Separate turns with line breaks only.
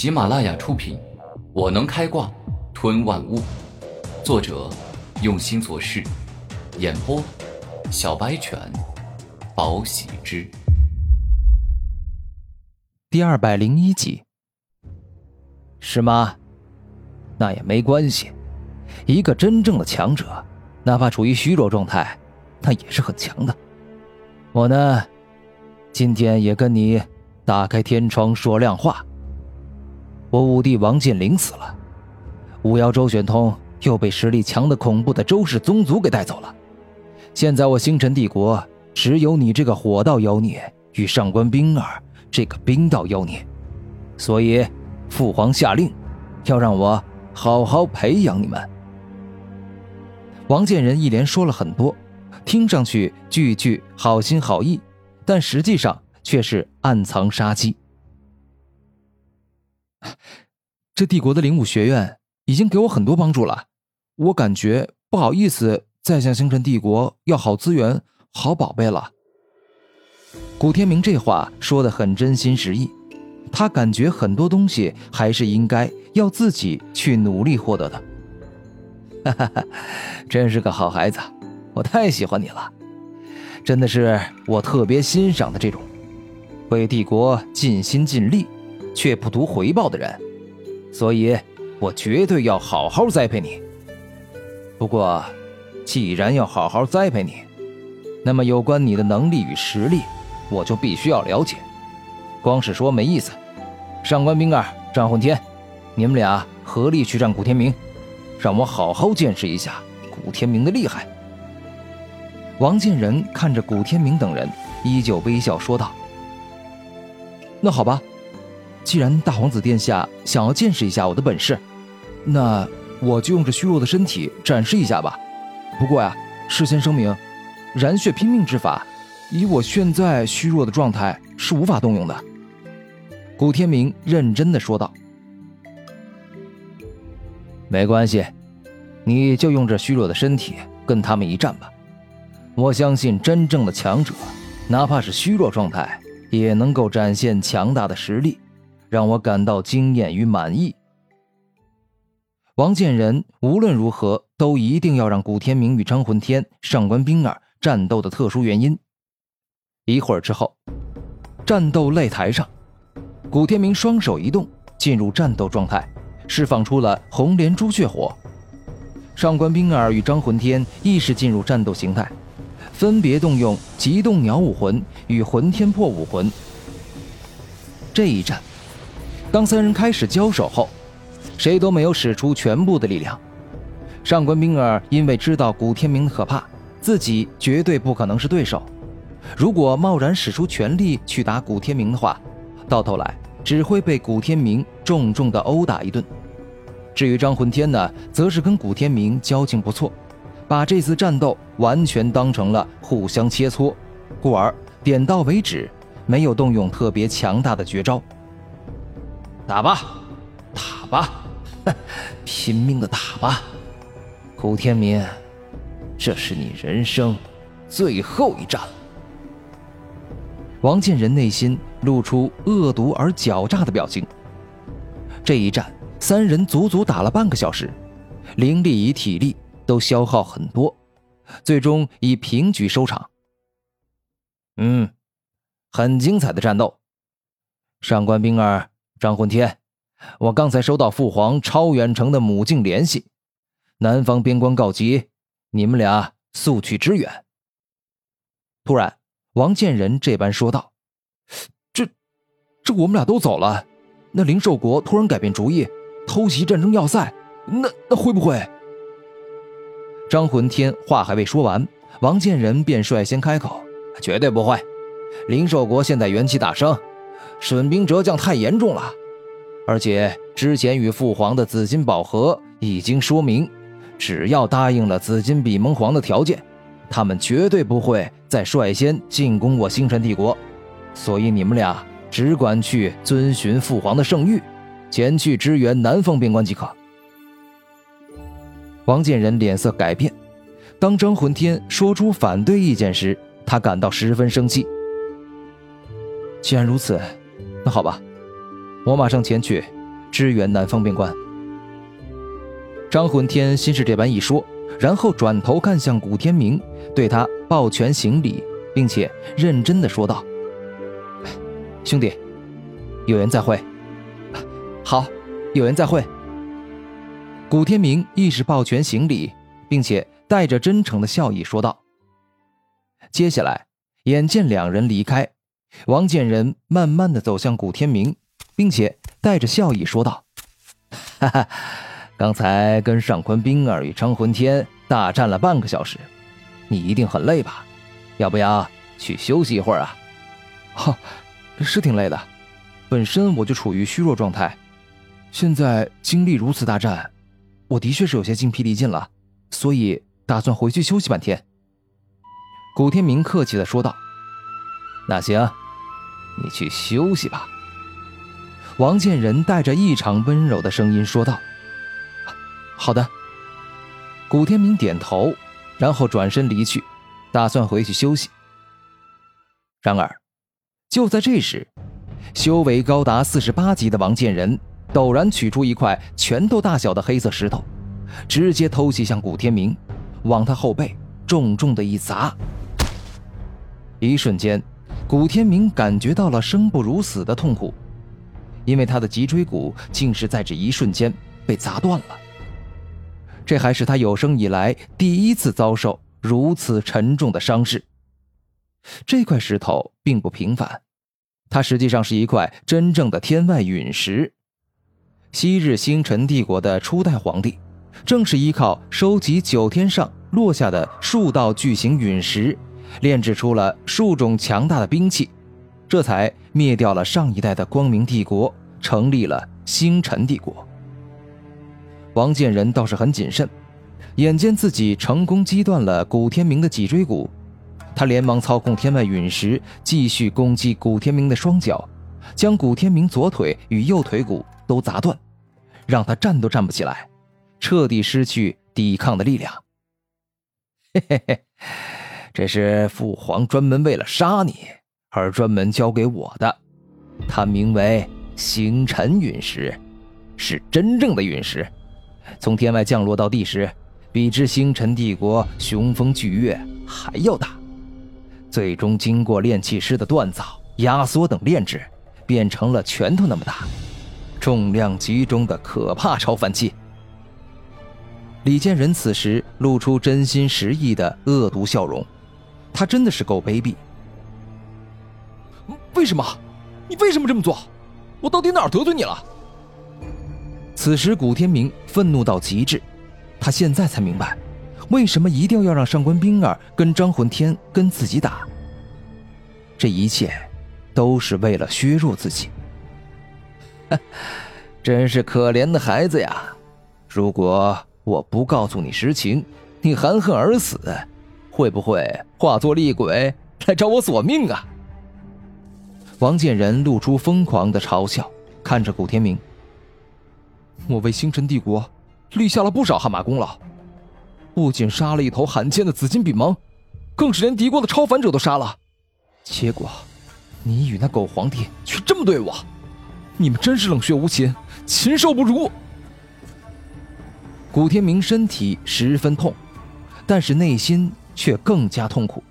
喜马拉雅出品，《我能开挂吞万物》，作者用心做事，演播小白犬，宝喜之，
第二百零一集，是吗？那也没关系，一个真正的强者，哪怕处于虚弱状态，那也是很强的。我呢，今天也跟你打开天窗说亮话。我五弟王健林死了，五妖周玄通又被实力强的恐怖的周氏宗族给带走了。现在我星辰帝国只有你这个火道妖孽与上官冰儿这个冰道妖孽，所以父皇下令，要让我好好培养你们。王建仁一连说了很多，听上去句句好心好意，但实际上却是暗藏杀机。这帝国的灵武学院已经给我很多帮助了，我感觉不好意思再向星辰帝国要好资源、好宝贝了。古天明这话说的很真心实意，他感觉很多东西还是应该要自己去努力获得的。哈哈哈，真是个好孩子，我太喜欢你了，真的是我特别欣赏的这种为帝国尽心尽力。却不图回报的人，所以，我绝对要好好栽培你。不过，既然要好好栽培你，那么有关你的能力与实力，我就必须要了解。光是说没意思。上官冰儿、战混天，你们俩合力去战古天明，让我好好见识一下古天明的厉害。王建仁看着古天明等人，依旧微笑说道：“那好吧。”既然大皇子殿下想要见识一下我的本事，那我就用这虚弱的身体展示一下吧。不过呀，事先声明，燃血拼命之法，以我现在虚弱的状态是无法动用的。古天明认真的说道：“没关系，你就用这虚弱的身体跟他们一战吧。我相信真正的强者，哪怕是虚弱状态，也能够展现强大的实力。”让我感到惊艳与满意。王建仁无论如何都一定要让古天明与张魂天、上官冰儿战斗的特殊原因。一会儿之后，战斗擂台上，古天明双手一动，进入战斗状态，释放出了红莲朱雀火。上官冰儿与张魂天亦是进入战斗形态，分别动用极动鸟武魂与魂天破武魂。这一战。当三人开始交手后，谁都没有使出全部的力量。上官冰儿因为知道古天明的可怕，自己绝对不可能是对手。如果贸然使出全力去打古天明的话，到头来只会被古天明重重的殴打一顿。至于张魂天呢，则是跟古天明交情不错，把这次战斗完全当成了互相切磋，故而点到为止，没有动用特别强大的绝招。打吧，打吧，拼命的打吧，古天明，这是你人生最后一战。王建仁内心露出恶毒而狡诈的表情。这一战，三人足足打了半个小时，灵力与体力都消耗很多，最终以平局收场。嗯，很精彩的战斗，上官冰儿。张混天，我刚才收到父皇超远程的母镜联系，南方边关告急，你们俩速去支援。突然，王建仁这般说道：“这，这我们俩都走了，那灵兽国突然改变主意，偷袭战争要塞，那那会不会？”张混天话还未说完，王建仁便率先开口：“绝对不会，灵兽国现在元气大伤。”损兵折将太严重了，而且之前与父皇的紫金宝盒已经说明，只要答应了紫金比蒙皇的条件，他们绝对不会再率先进攻我星辰帝国。所以你们俩只管去遵循父皇的圣谕，前去支援南方边关即可。王建仁脸色改变，当张魂天说出反对意见时，他感到十分生气。既然如此。那好吧，我马上前去支援南方边关。张混天先是这般一说，然后转头看向古天明，对他抱拳行礼，并且认真的说道：“兄弟，有缘再会。”“好，有缘再会。”古天明亦是抱拳行礼，并且带着真诚的笑意说道。接下来，眼见两人离开。王建仁慢慢的走向古天明，并且带着笑意说道：“哈哈，刚才跟上官冰儿与张魂天大战了半个小时，你一定很累吧？要不要去休息一会儿啊？”“哈，是挺累的，本身我就处于虚弱状态，现在经历如此大战，我的确是有些精疲力尽了，所以打算回去休息半天。”古天明客气的说道：“那行。”你去休息吧。”王建仁带着异常温柔的声音说道。“好的。”古天明点头，然后转身离去，打算回去休息。然而，就在这时，修为高达四十八级的王建仁陡然取出一块拳头大小的黑色石头，直接偷袭向古天明，往他后背重重的一砸。一瞬间。古天明感觉到了生不如死的痛苦，因为他的脊椎骨竟是在这一瞬间被砸断了。这还是他有生以来第一次遭受如此沉重的伤势。这块石头并不平凡，它实际上是一块真正的天外陨石。昔日星辰帝国的初代皇帝，正是依靠收集九天上落下的数道巨型陨石。炼制出了数种强大的兵器，这才灭掉了上一代的光明帝国，成立了星辰帝国。王建仁倒是很谨慎，眼见自己成功击断了古天明的脊椎骨，他连忙操控天外陨石继续攻击古天明的双脚，将古天明左腿与右腿骨都砸断，让他站都站不起来，彻底失去抵抗的力量。嘿嘿嘿。这是父皇专门为了杀你而专门交给我的，它名为星辰陨石，是真正的陨石。从天外降落到地时，比之星辰帝国雄风巨岳还要大。最终经过炼器师的锻造、压缩等炼制，变成了拳头那么大、重量集中的可怕超凡器。李建仁此时露出真心实意的恶毒笑容。他真的是够卑鄙！为什么？你为什么这么做？我到底哪儿得罪你了？此时，古天明愤怒到极致，他现在才明白，为什么一定要让上官冰儿跟张魂天跟自己打。这一切，都是为了削弱自己。真是可怜的孩子呀！如果我不告诉你实情，你含恨而死。会不会化作厉鬼 来找我索命啊？王建仁露出疯狂的嘲笑，看着古天明：“我为星辰帝国立下了不少汗马功劳，不仅杀了一头罕见的紫金比蒙，更是连敌国的超凡者都杀了。结果，你与那狗皇帝却这么对我，你们真是冷血无情，禽兽不如！”古天明身体十分痛，但是内心。却更加痛苦。